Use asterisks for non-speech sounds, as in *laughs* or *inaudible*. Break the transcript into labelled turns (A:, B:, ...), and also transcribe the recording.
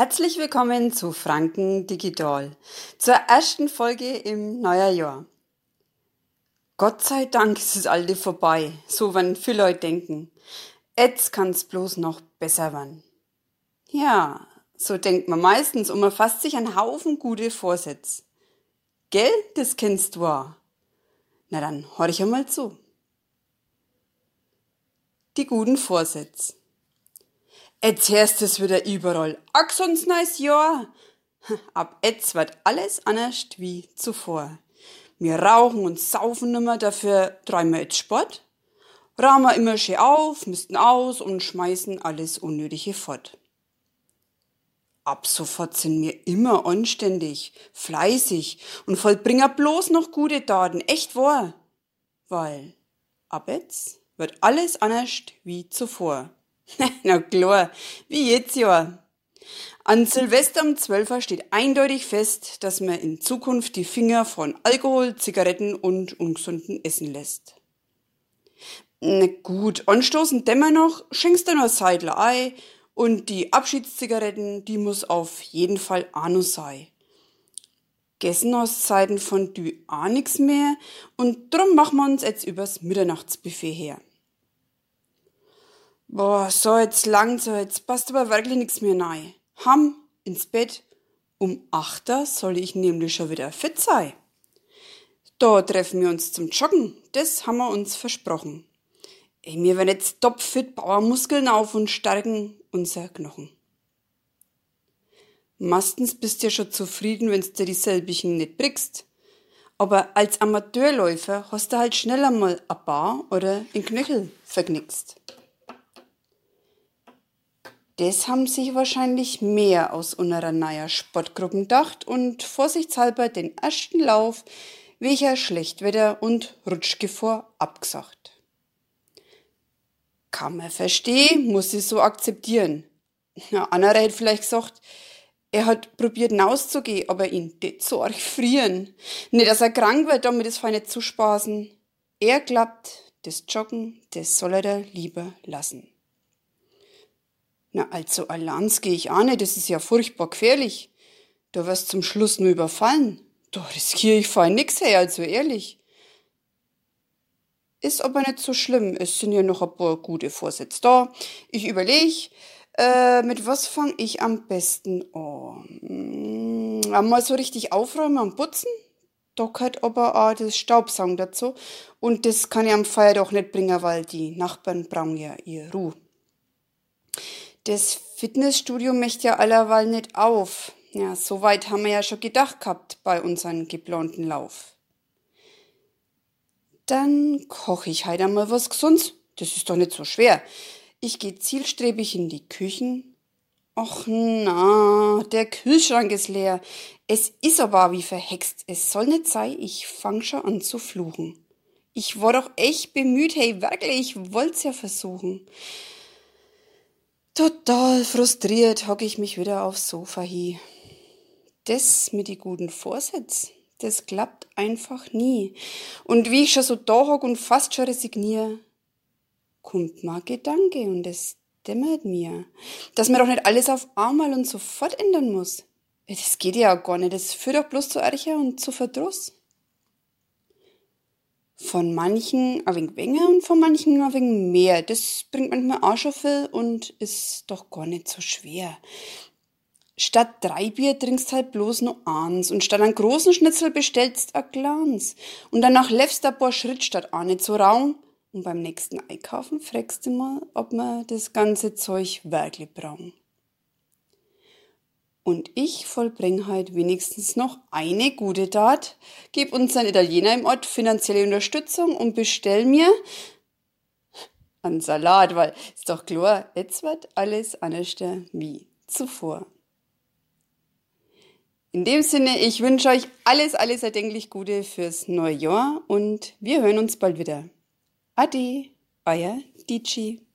A: Herzlich willkommen zu Franken Digital, zur ersten Folge im neuen Jahr. Gott sei Dank ist das alte vorbei, so wenn viele Leute denken. Jetzt kann's bloß noch besser werden. Ja, so denkt man meistens und man fasst sich einen Haufen gute Vorsätze. Gell, das kennst du auch. Na dann, horch einmal zu. Die guten Vorsätze. Jetzt hörst es wieder überall. Ach, sonst nice Jahr. Ab jetzt wird alles anders wie zuvor. Wir rauchen und saufen nimmer, dafür treiben wir jetzt Sport. Rahmen wir immer schön auf, misten aus und schmeißen alles Unnötige fort. Ab sofort sind wir immer anständig, fleißig und vollbringen bloß noch gute Taten, echt wahr. Weil ab jetzt wird alles anders wie zuvor. *laughs* Na klar, wie jetzt ja. An Silvester um 12 Uhr steht eindeutig fest, dass man in Zukunft die Finger von Alkohol, Zigaretten und ungesunden Essen lässt. Na gut, anstoßen dämmer noch, schenkst du noch Seidler Ei und die Abschiedszigaretten, die muss auf jeden Fall auch sein. Gessen aus Zeiten von Dü auch nix mehr und drum machen wir uns jetzt übers Mitternachtsbuffet her. Boah, so jetzt lang, so jetzt passt aber wirklich nichts mehr rein. Ham ins Bett. Um achter soll ich nämlich schon wieder fit sein. Da treffen wir uns zum Joggen. Das haben wir uns versprochen. Ey, wir werden jetzt topfit, bauen Muskeln auf und stärken unser Knochen. Meistens bist du ja schon zufrieden, wenn's dir dieselbigen nicht brickst. Aber als Amateurläufer hast du halt schneller mal ein Bar oder ein Knöchel verknickst. Das haben sich wahrscheinlich mehr aus unserer neuer Sportgruppen gedacht und vorsichtshalber den ersten Lauf welcher Schlechtwetter und Rutschgefahr abgesagt. Kann man verstehen, muss ich so akzeptieren. Na, anderer hätte vielleicht gesagt, er hat probiert rauszugehen, aber ihn det so arg frieren. Nicht, dass er krank wird, damit ist fein zu spaßen. Er glaubt, das Joggen, das soll er da lieber lassen. Na, also allein gehe ich auch nicht, das ist ja furchtbar gefährlich. Da wirst zum Schluss nur überfallen. Da riskiere ich fein nix her, also ehrlich. Ist aber nicht so schlimm, es sind ja noch ein paar gute Vorsätze da. Ich überlege, äh, mit was fange ich am besten an? Hm, einmal so richtig aufräumen und putzen? Da gehört aber auch das Staubsaugen dazu. Und das kann ich am Feiertag nicht bringen, weil die Nachbarn brauchen ja ihre Ruhe. Das Fitnessstudio möchte ja allerweil nicht auf. Ja, so weit haben wir ja schon gedacht gehabt bei unserem geplanten Lauf. Dann koche ich halt einmal was Gesundes. Das ist doch nicht so schwer. Ich gehe zielstrebig in die Küchen. Och na, der Kühlschrank ist leer. Es ist aber wie verhext. Es soll nicht sein, ich fang schon an zu fluchen. Ich war doch echt bemüht, hey, wirklich, ich wollt's ja versuchen. Total frustriert hocke ich mich wieder aufs Sofa hi. Das mit die guten Vorsätzen, das klappt einfach nie. Und wie ich schon so da hock und fast schon resigniere, kommt mal Gedanke und es dämmert mir, dass man doch nicht alles auf einmal und sofort ändern muss. Das geht ja auch gar nicht, das führt doch bloß zu Ärger und zu Verdruss von manchen ein wenig weniger und von manchen ein wenig mehr. Das bringt manchmal auch schon viel und ist doch gar nicht so schwer. Statt drei Bier trinkst halt bloß nur eins und statt einen großen Schnitzel bestellst ein Glanz. Und danach läufst ein paar Schritt statt auch nicht so raum. Und beim nächsten Einkaufen fragst du mal, ob wir das ganze Zeug wirklich brauchen. Und ich vollbring halt wenigstens noch eine gute Tat, geb unseren Italiener im Ort finanzielle Unterstützung und bestell mir einen Salat, weil ist doch klar, jetzt wird alles anders wie zuvor. In dem Sinne, ich wünsche euch alles, alles erdenklich Gute fürs neue Jahr und wir hören uns bald wieder. Ade, euer Dici.